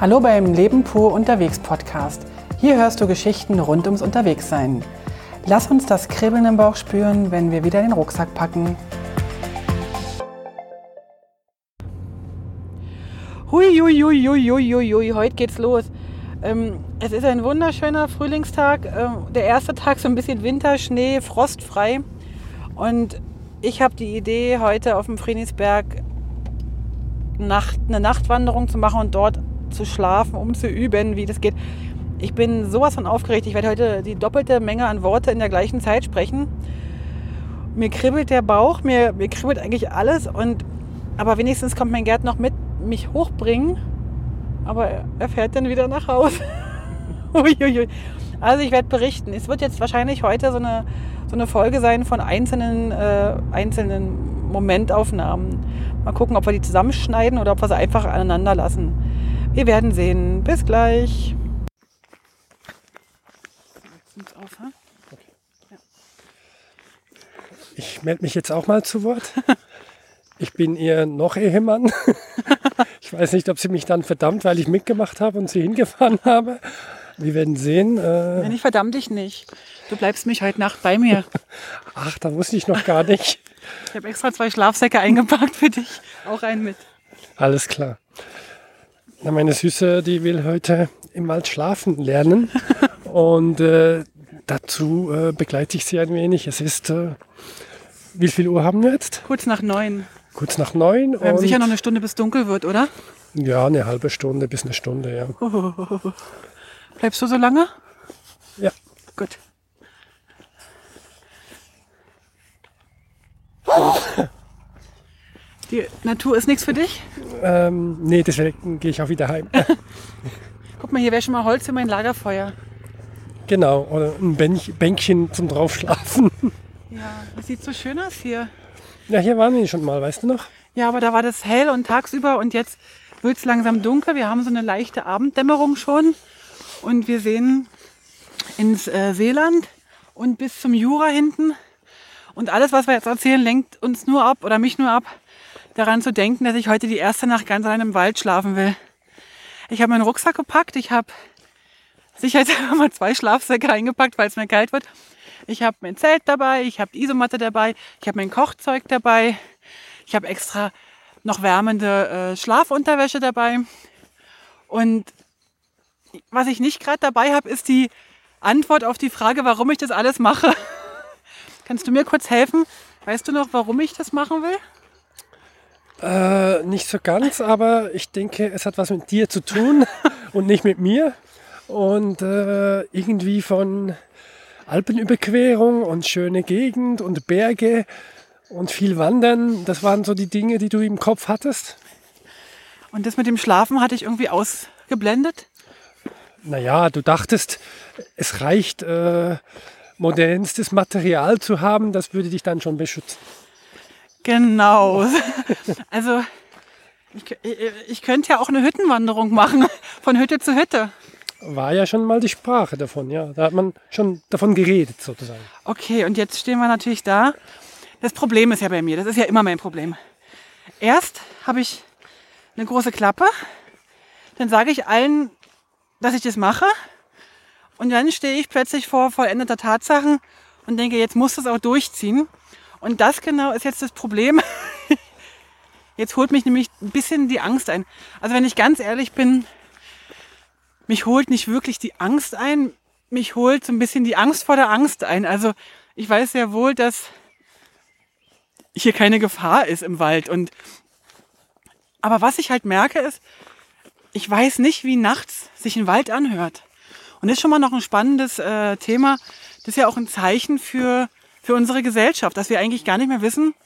Hallo beim Leben pur unterwegs Podcast. Hier hörst du Geschichten rund ums Unterwegssein. Lass uns das Kribbeln im Bauch spüren, wenn wir wieder den Rucksack packen. Hui, hui, hui, hui, hui, hui, hui. heute geht's los. Ähm, es ist ein wunderschöner Frühlingstag. Ähm, der erste Tag so ein bisschen Winter, Schnee, frostfrei. Und ich habe die Idee, heute auf dem Frienisberg Nacht, eine Nachtwanderung zu machen und dort zu schlafen, um zu üben, wie das geht. Ich bin sowas von aufgeregt. Ich werde heute die doppelte Menge an Worte in der gleichen Zeit sprechen. Mir kribbelt der Bauch, mir, mir kribbelt eigentlich alles. Und, aber wenigstens kommt mein Gerd noch mit mich hochbringen. Aber er fährt dann wieder nach Hause. also ich werde berichten. Es wird jetzt wahrscheinlich heute so eine, so eine Folge sein von einzelnen, äh, einzelnen Momentaufnahmen. Mal gucken, ob wir die zusammenschneiden oder ob wir sie einfach aneinander lassen. Wir werden sehen. Bis gleich. Auf, Ich melde mich jetzt auch mal zu Wort. Ich bin ihr noch Ehemann. Ich weiß nicht, ob sie mich dann verdammt, weil ich mitgemacht habe und sie hingefahren habe. Wir werden sehen. Äh Nein, ich verdamm dich nicht. Du bleibst mich heute Nacht bei mir. Ach, da wusste ich noch gar nicht. Ich habe extra zwei Schlafsäcke eingepackt für dich. Auch einen mit. Alles klar. Na, meine Süße, die will heute im Wald schlafen lernen. und äh, dazu äh, begleite ich sie ein wenig. Es ist, äh, wie viel Uhr haben wir jetzt? Kurz nach neun. Kurz nach neun. Wir haben sicher noch eine Stunde, bis dunkel wird, oder? Ja, eine halbe Stunde bis eine Stunde, ja. Oh, Bleibst du so lange? Ja. Gut. Die Natur ist nichts für dich? Ähm, nee, deswegen gehe ich auch wieder heim. Guck mal, hier wäre schon mal Holz für mein Lagerfeuer. Genau, oder ein Bänkchen zum Draufschlafen. Ja, das sieht so schön aus hier. Ja, hier waren wir schon mal, weißt du noch? Ja, aber da war das hell und tagsüber und jetzt wird es langsam dunkel. Wir haben so eine leichte Abenddämmerung schon und wir sehen ins äh, Seeland und bis zum Jura hinten. Und alles, was wir jetzt erzählen, lenkt uns nur ab oder mich nur ab, daran zu denken, dass ich heute die erste Nacht ganz allein im Wald schlafen will. Ich habe meinen Rucksack gepackt. Ich habe sicherheitshalber mal zwei Schlafsäcke eingepackt, weil es mir kalt wird. Ich habe mein Zelt dabei, ich habe die Isomatte dabei, ich habe mein Kochzeug dabei, ich habe extra noch wärmende äh, Schlafunterwäsche dabei. Und was ich nicht gerade dabei habe, ist die Antwort auf die Frage, warum ich das alles mache. Kannst du mir kurz helfen? Weißt du noch, warum ich das machen will? Äh, nicht so ganz, aber ich denke, es hat was mit dir zu tun und nicht mit mir. Und äh, irgendwie von Alpenüberquerung und schöne Gegend und Berge und viel Wandern, das waren so die Dinge, die du im Kopf hattest. Und das mit dem Schlafen hatte ich irgendwie ausgeblendet? Naja, du dachtest, es reicht, äh, modernstes Material zu haben, das würde dich dann schon beschützen. Genau. Also ich, ich könnte ja auch eine Hüttenwanderung machen, von Hütte zu Hütte. War ja schon mal die Sprache davon, ja. Da hat man schon davon geredet, sozusagen. Okay, und jetzt stehen wir natürlich da. Das Problem ist ja bei mir, das ist ja immer mein Problem. Erst habe ich eine große Klappe, dann sage ich allen, dass ich das mache. Und dann stehe ich plötzlich vor vollendeter Tatsachen und denke, jetzt muss es auch durchziehen. Und das genau ist jetzt das Problem. Jetzt holt mich nämlich ein bisschen die Angst ein. Also wenn ich ganz ehrlich bin, mich holt nicht wirklich die Angst ein, mich holt so ein bisschen die Angst vor der Angst ein. Also ich weiß sehr wohl, dass hier keine Gefahr ist im Wald. Und aber was ich halt merke ist, ich weiß nicht, wie nachts sich ein Wald anhört. Und das ist schon mal noch ein spannendes äh, Thema. Das ist ja auch ein Zeichen für für unsere Gesellschaft, dass wir eigentlich gar nicht mehr wissen,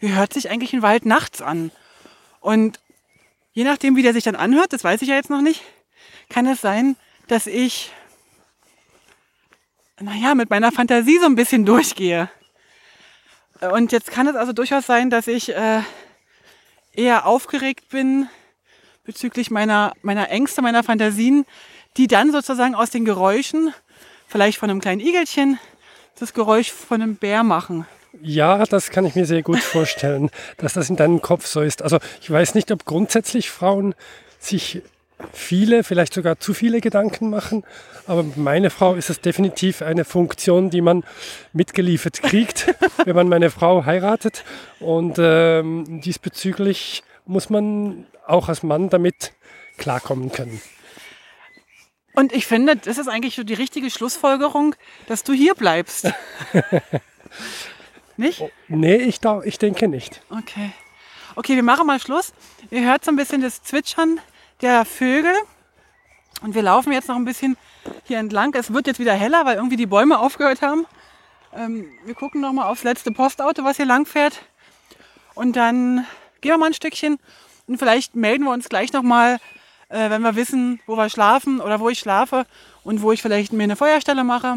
wie hört sich eigentlich ein Wald nachts an. Und je nachdem, wie der sich dann anhört, das weiß ich ja jetzt noch nicht, kann es sein, dass ich, naja, mit meiner Fantasie so ein bisschen durchgehe. Und jetzt kann es also durchaus sein, dass ich äh, eher aufgeregt bin bezüglich meiner, meiner Ängste, meiner Fantasien, die dann sozusagen aus den Geräuschen, vielleicht von einem kleinen Igelchen, das Geräusch von einem Bär machen. Ja, das kann ich mir sehr gut vorstellen, dass das in deinem Kopf so ist. Also ich weiß nicht, ob grundsätzlich Frauen sich viele, vielleicht sogar zu viele Gedanken machen. Aber meine Frau ist es definitiv eine Funktion, die man mitgeliefert kriegt, wenn man meine Frau heiratet. Und ähm, diesbezüglich muss man auch als Mann damit klarkommen können. Und ich finde, das ist eigentlich so die richtige Schlussfolgerung, dass du hier bleibst. nicht? Nee, ich, ich denke nicht. Okay. Okay, wir machen mal Schluss. Ihr hört so ein bisschen das Zwitschern der Vögel. Und wir laufen jetzt noch ein bisschen hier entlang. Es wird jetzt wieder heller, weil irgendwie die Bäume aufgehört haben. Ähm, wir gucken noch mal aufs letzte Postauto, was hier lang fährt. Und dann gehen wir mal ein Stückchen und vielleicht melden wir uns gleich noch mal, äh, wenn wir wissen, wo wir schlafen oder wo ich schlafe und wo ich vielleicht mir eine Feuerstelle mache.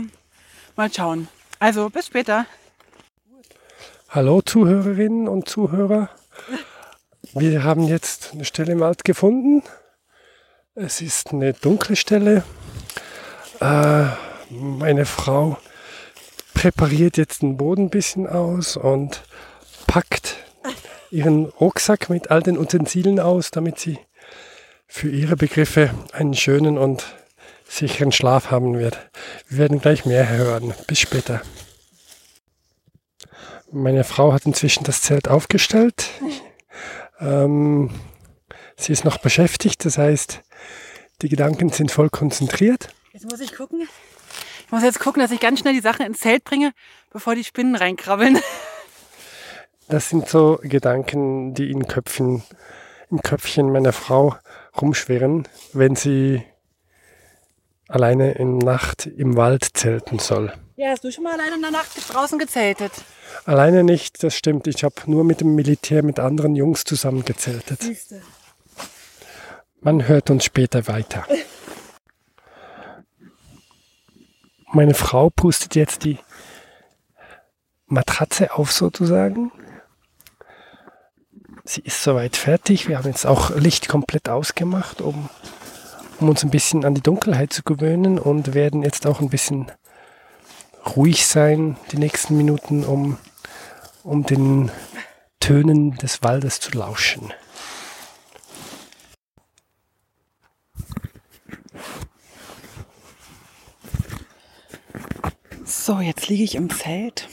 Mal schauen. Also bis später. Hallo Zuhörerinnen und Zuhörer. Wir haben jetzt eine Stelle im Wald gefunden. Es ist eine dunkle Stelle. Äh, meine Frau präpariert jetzt den Boden ein bisschen aus und packt ihren Rucksack mit all den Utensilien aus, damit sie für ihre Begriffe einen schönen und sicheren Schlaf haben wird. Wir werden gleich mehr hören. Bis später. Meine Frau hat inzwischen das Zelt aufgestellt. Ähm, sie ist noch beschäftigt, das heißt, die Gedanken sind voll konzentriert. Jetzt muss ich gucken. Ich muss jetzt gucken, dass ich ganz schnell die Sachen ins Zelt bringe, bevor die Spinnen reinkrabbeln. Das sind so Gedanken, die in Köpfen, im Köpfchen meiner Frau rumschwirren, wenn sie alleine in Nacht im Wald zelten soll. Ja, hast du schon mal alleine in der Nacht draußen gezeltet? Alleine nicht, das stimmt. Ich habe nur mit dem Militär mit anderen Jungs zusammen gezeltet. Siehste. Man hört uns später weiter. Meine Frau pustet jetzt die Matratze auf sozusagen. Sie ist soweit fertig. Wir haben jetzt auch Licht komplett ausgemacht, um, um uns ein bisschen an die Dunkelheit zu gewöhnen und werden jetzt auch ein bisschen ruhig sein die nächsten Minuten, um, um den Tönen des Waldes zu lauschen. So, jetzt liege ich im Zelt.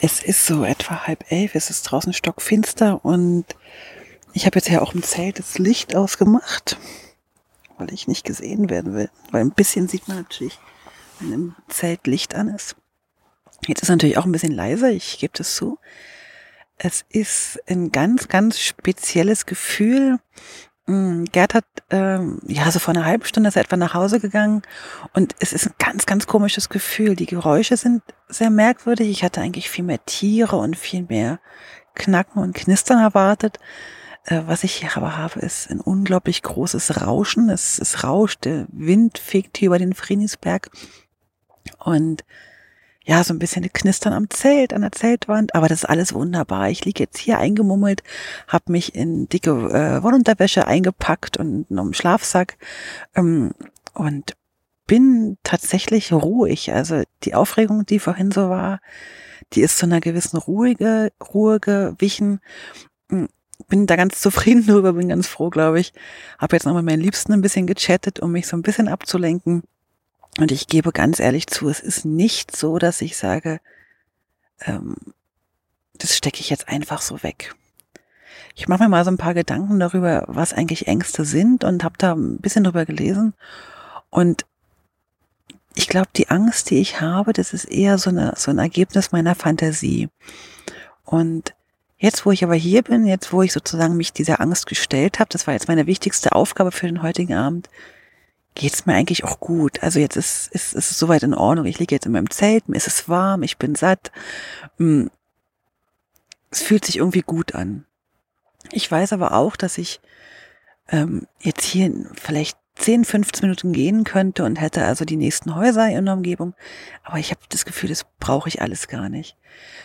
Es ist so etwa halb elf, es ist draußen stockfinster und ich habe jetzt ja auch im Zelt das Licht ausgemacht, weil ich nicht gesehen werden will. Weil ein bisschen sieht man natürlich, wenn im Zelt Licht an ist. Jetzt ist natürlich auch ein bisschen leiser, ich gebe das zu. Es ist ein ganz, ganz spezielles Gefühl, Gerd hat, ähm, ja, so vor einer halben Stunde ist er etwa nach Hause gegangen und es ist ein ganz, ganz komisches Gefühl. Die Geräusche sind sehr merkwürdig. Ich hatte eigentlich viel mehr Tiere und viel mehr Knacken und Knistern erwartet. Äh, was ich hier aber habe, ist ein unglaublich großes Rauschen. Es, es rauscht, der Wind fegt hier über den Frienisberg und ja, so ein bisschen Knistern am Zelt, an der Zeltwand, aber das ist alles wunderbar. Ich liege jetzt hier eingemummelt, habe mich in dicke äh, Wollunterwäsche eingepackt und einen Schlafsack ähm, und bin tatsächlich ruhig. Also die Aufregung, die vorhin so war, die ist zu einer gewissen ruhige, Ruhe gewichen. Hm, bin da ganz zufrieden drüber, bin ganz froh, glaube ich. Habe jetzt noch mit meinen Liebsten ein bisschen gechattet, um mich so ein bisschen abzulenken. Und ich gebe ganz ehrlich zu, es ist nicht so, dass ich sage, ähm, das stecke ich jetzt einfach so weg. Ich mache mir mal so ein paar Gedanken darüber, was eigentlich Ängste sind und habe da ein bisschen drüber gelesen. Und ich glaube, die Angst, die ich habe, das ist eher so, eine, so ein Ergebnis meiner Fantasie. Und jetzt, wo ich aber hier bin, jetzt, wo ich sozusagen mich dieser Angst gestellt habe, das war jetzt meine wichtigste Aufgabe für den heutigen Abend, geht's mir eigentlich auch gut. Also jetzt ist, ist, ist es soweit in Ordnung. Ich liege jetzt in meinem Zelt, mir ist es warm, ich bin satt. Hm. Es fühlt sich irgendwie gut an. Ich weiß aber auch, dass ich ähm, jetzt hier vielleicht 10, 15 Minuten gehen könnte und hätte also die nächsten Häuser in der Umgebung. Aber ich habe das Gefühl, das brauche ich alles gar nicht.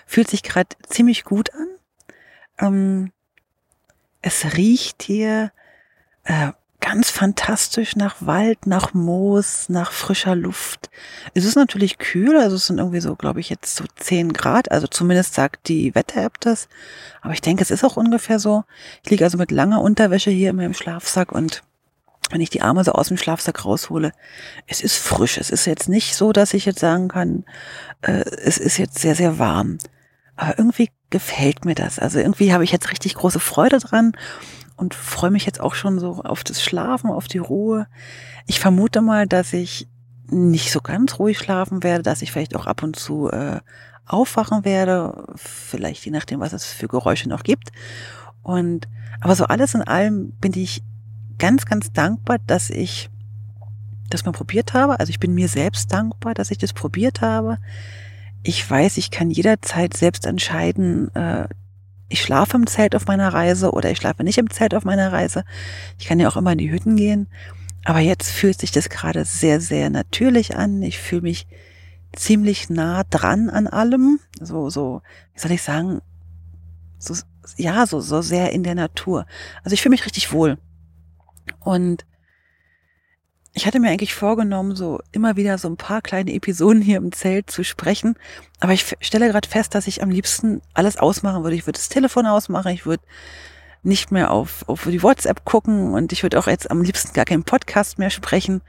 Fühlt sich gerade ziemlich gut an. Ähm, es riecht hier äh, ganz fantastisch nach Wald, nach Moos, nach frischer Luft. Es ist natürlich kühl, also es sind irgendwie so, glaube ich, jetzt so 10 Grad, also zumindest sagt die Wetter-App das. Aber ich denke, es ist auch ungefähr so. Ich liege also mit langer Unterwäsche hier in meinem Schlafsack und wenn ich die Arme so aus dem Schlafsack raushole, es ist frisch. Es ist jetzt nicht so, dass ich jetzt sagen kann, äh, es ist jetzt sehr, sehr warm. Aber irgendwie gefällt mir das. Also irgendwie habe ich jetzt richtig große Freude dran und freue mich jetzt auch schon so auf das Schlafen, auf die Ruhe. Ich vermute mal, dass ich nicht so ganz ruhig schlafen werde, dass ich vielleicht auch ab und zu äh, aufwachen werde, vielleicht je nachdem, was es für Geräusche noch gibt. Und aber so alles in allem bin ich ganz, ganz dankbar, dass ich das mal probiert habe. Also ich bin mir selbst dankbar, dass ich das probiert habe. Ich weiß, ich kann jederzeit selbst entscheiden, äh, ich schlafe im Zelt auf meiner Reise oder ich schlafe nicht im Zelt auf meiner Reise. Ich kann ja auch immer in die Hütten gehen. Aber jetzt fühlt sich das gerade sehr, sehr natürlich an. Ich fühle mich ziemlich nah dran an allem. So, so, wie soll ich sagen? So, ja, so, so sehr in der Natur. Also ich fühle mich richtig wohl. Und ich hatte mir eigentlich vorgenommen, so immer wieder so ein paar kleine Episoden hier im Zelt zu sprechen. Aber ich stelle gerade fest, dass ich am liebsten alles ausmachen würde. Ich würde das Telefon ausmachen, ich würde nicht mehr auf, auf die WhatsApp gucken und ich würde auch jetzt am liebsten gar keinen Podcast mehr sprechen.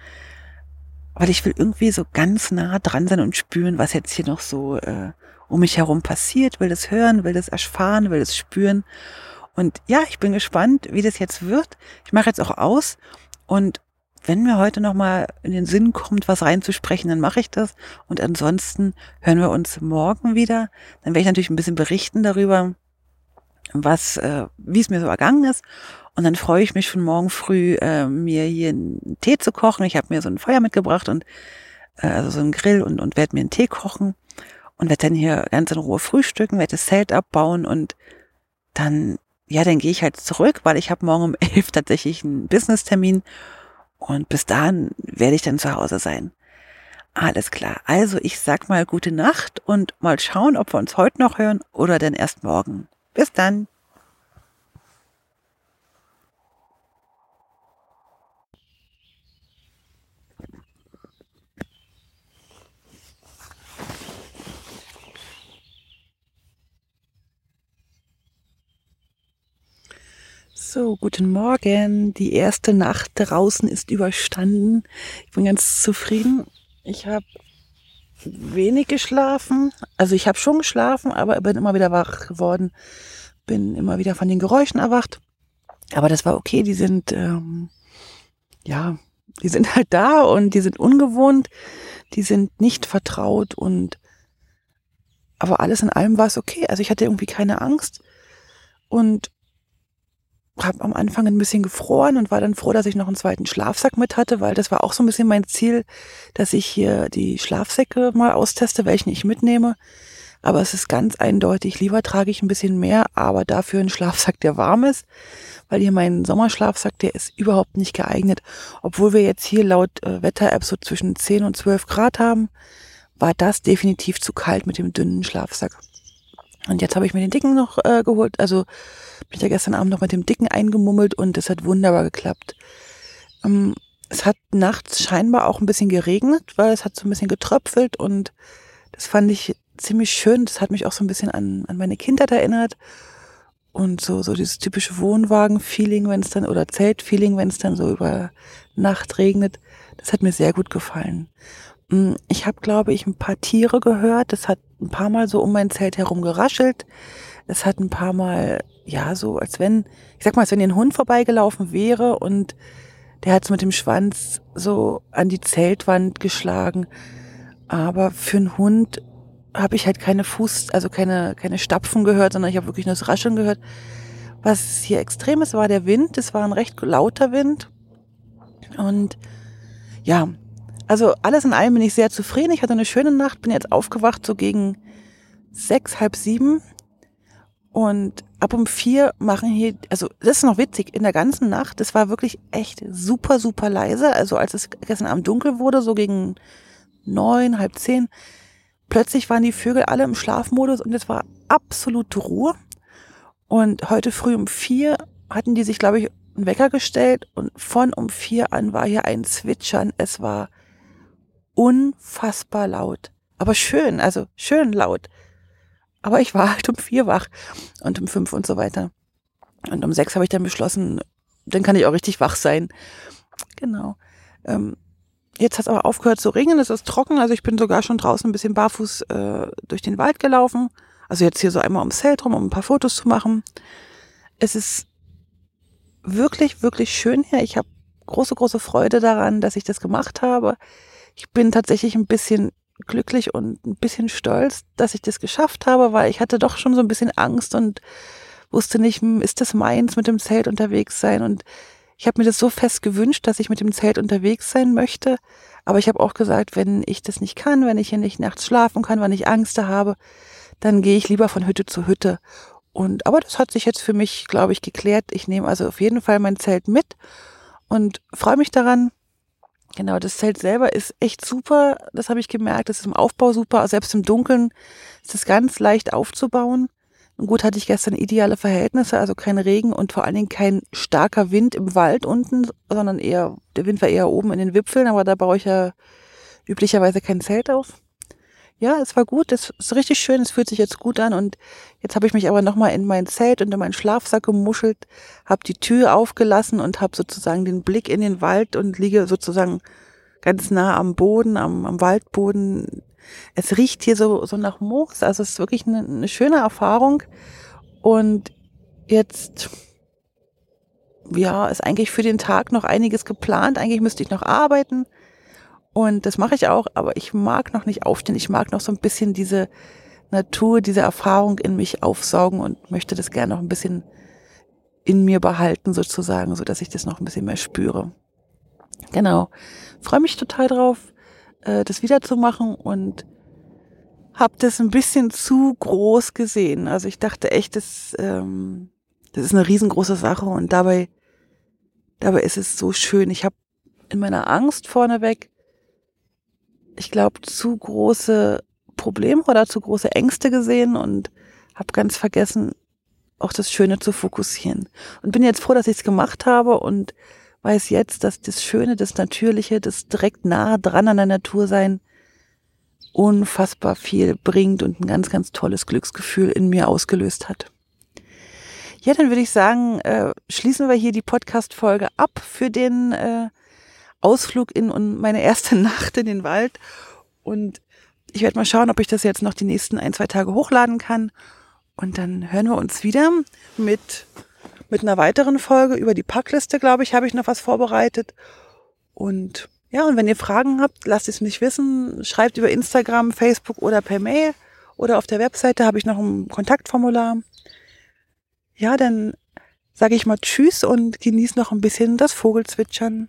Weil ich will irgendwie so ganz nah dran sein und spüren, was jetzt hier noch so äh, um mich herum passiert, will das hören, will das erfahren, will das spüren. Und ja, ich bin gespannt, wie das jetzt wird. Ich mache jetzt auch aus und wenn mir heute nochmal in den Sinn kommt, was reinzusprechen, dann mache ich das. Und ansonsten hören wir uns morgen wieder. Dann werde ich natürlich ein bisschen berichten darüber, was, äh, wie es mir so ergangen ist. Und dann freue ich mich schon morgen früh, äh, mir hier einen Tee zu kochen. Ich habe mir so ein Feuer mitgebracht und äh, also so einen Grill und, und werde mir einen Tee kochen und werde dann hier ganz in Ruhe frühstücken, werde das Zelt abbauen und dann, ja, dann gehe ich halt zurück, weil ich habe morgen um elf tatsächlich einen Business-Termin und bis dahin werde ich dann zu Hause sein. Alles klar. Also ich sag mal gute Nacht und mal schauen, ob wir uns heute noch hören oder dann erst morgen. Bis dann. So, guten Morgen. Die erste Nacht draußen ist überstanden. Ich bin ganz zufrieden. Ich habe wenig geschlafen. Also ich habe schon geschlafen, aber bin immer wieder wach geworden. Bin immer wieder von den Geräuschen erwacht. Aber das war okay. Die sind, ähm, ja, die sind halt da und die sind ungewohnt. Die sind nicht vertraut und aber alles in allem war es okay. Also ich hatte irgendwie keine Angst und habe am Anfang ein bisschen gefroren und war dann froh, dass ich noch einen zweiten Schlafsack mit hatte, weil das war auch so ein bisschen mein Ziel, dass ich hier die Schlafsäcke mal austeste, welchen ich mitnehme. Aber es ist ganz eindeutig, lieber trage ich ein bisschen mehr, aber dafür einen Schlafsack, der warm ist, weil hier mein Sommerschlafsack, der ist überhaupt nicht geeignet. Obwohl wir jetzt hier laut äh, Wetter-App so zwischen 10 und 12 Grad haben, war das definitiv zu kalt mit dem dünnen Schlafsack. Und jetzt habe ich mir den dicken noch äh, geholt. Also bin ich ja gestern Abend noch mit dem dicken eingemummelt und es hat wunderbar geklappt. Ähm, es hat nachts scheinbar auch ein bisschen geregnet, weil es hat so ein bisschen getröpfelt und das fand ich ziemlich schön. Das hat mich auch so ein bisschen an, an meine Kindheit erinnert. Und so, so dieses typische Wohnwagen-Feeling, wenn es dann, oder Zelt-Feeling, wenn es dann so über Nacht regnet. Das hat mir sehr gut gefallen. Mm, ich habe, glaube ich, ein paar Tiere gehört. Das hat ein paar Mal so um mein Zelt herum geraschelt. Es hat ein paar Mal, ja, so als wenn, ich sag mal, als wenn ein Hund vorbeigelaufen wäre und der hat es mit dem Schwanz so an die Zeltwand geschlagen. Aber für einen Hund habe ich halt keine Fuß, also keine, keine Stapfen gehört, sondern ich habe wirklich nur das Rascheln gehört. Was hier extrem ist, war der Wind. Es war ein recht lauter Wind. Und ja, also alles in allem bin ich sehr zufrieden. Ich hatte eine schöne Nacht, bin jetzt aufgewacht so gegen sechs, halb sieben. Und ab um vier machen hier, also das ist noch witzig, in der ganzen Nacht, das war wirklich echt super, super leise. Also als es gestern Abend dunkel wurde, so gegen neun, halb zehn, plötzlich waren die Vögel alle im Schlafmodus und es war absolute Ruhe. Und heute früh um vier hatten die sich, glaube ich, einen Wecker gestellt und von um vier an war hier ein Zwitschern. Es war unfassbar laut. Aber schön, also schön laut. Aber ich war halt um vier wach und um fünf und so weiter. Und um sechs habe ich dann beschlossen, dann kann ich auch richtig wach sein. Genau. Ähm, jetzt hat es aber aufgehört zu regnen, es ist trocken, also ich bin sogar schon draußen ein bisschen barfuß äh, durch den Wald gelaufen. Also jetzt hier so einmal ums Zelt rum, um ein paar Fotos zu machen. Es ist wirklich, wirklich schön hier. Ich habe große, große Freude daran, dass ich das gemacht habe. Ich bin tatsächlich ein bisschen glücklich und ein bisschen stolz, dass ich das geschafft habe, weil ich hatte doch schon so ein bisschen Angst und wusste nicht, hm, ist das meins mit dem Zelt unterwegs sein und ich habe mir das so fest gewünscht, dass ich mit dem Zelt unterwegs sein möchte. Aber ich habe auch gesagt, wenn ich das nicht kann, wenn ich hier nicht nachts schlafen kann, wenn ich Angst habe, dann gehe ich lieber von Hütte zu Hütte. Und aber das hat sich jetzt für mich, glaube ich, geklärt. Ich nehme also auf jeden Fall mein Zelt mit und freue mich daran. Genau, das Zelt selber ist echt super. Das habe ich gemerkt. Das ist im Aufbau super. Selbst im Dunkeln ist es ganz leicht aufzubauen. Und gut hatte ich gestern ideale Verhältnisse, also kein Regen und vor allen Dingen kein starker Wind im Wald unten, sondern eher, der Wind war eher oben in den Wipfeln, aber da baue ich ja üblicherweise kein Zelt auf. Ja, es war gut, es ist richtig schön, es fühlt sich jetzt gut an und jetzt habe ich mich aber nochmal in mein Zelt und in meinen Schlafsack gemuschelt, habe die Tür aufgelassen und habe sozusagen den Blick in den Wald und liege sozusagen ganz nah am Boden, am, am Waldboden, es riecht hier so, so nach Moos. Also es ist wirklich eine, eine schöne Erfahrung. Und jetzt, ja, ist eigentlich für den Tag noch einiges geplant. Eigentlich müsste ich noch arbeiten. Und das mache ich auch, aber ich mag noch nicht aufstehen. Ich mag noch so ein bisschen diese Natur, diese Erfahrung in mich aufsaugen und möchte das gerne noch ein bisschen in mir behalten, sozusagen, so dass ich das noch ein bisschen mehr spüre. Genau. Freue mich total drauf äh, das wiederzumachen und habe das ein bisschen zu groß gesehen. Also ich dachte echt, das, ähm, das ist eine riesengroße Sache und dabei, dabei ist es so schön. Ich habe in meiner Angst vorneweg, ich glaube, zu große Probleme oder zu große Ängste gesehen und habe ganz vergessen, auch das Schöne zu fokussieren. Und bin jetzt froh, dass ich es gemacht habe und weiß jetzt, dass das Schöne, das Natürliche, das direkt nah dran an der Natur sein, unfassbar viel bringt und ein ganz, ganz tolles Glücksgefühl in mir ausgelöst hat. Ja, dann würde ich sagen, äh, schließen wir hier die Podcast-Folge ab für den äh, Ausflug in und meine erste Nacht in den Wald. Und ich werde mal schauen, ob ich das jetzt noch die nächsten ein, zwei Tage hochladen kann. Und dann hören wir uns wieder mit mit einer weiteren Folge über die Packliste, glaube ich, habe ich noch was vorbereitet. Und ja, und wenn ihr Fragen habt, lasst es mich wissen. Schreibt über Instagram, Facebook oder per Mail. Oder auf der Webseite habe ich noch ein Kontaktformular. Ja, dann sage ich mal Tschüss und genieße noch ein bisschen das Vogelzwitschern.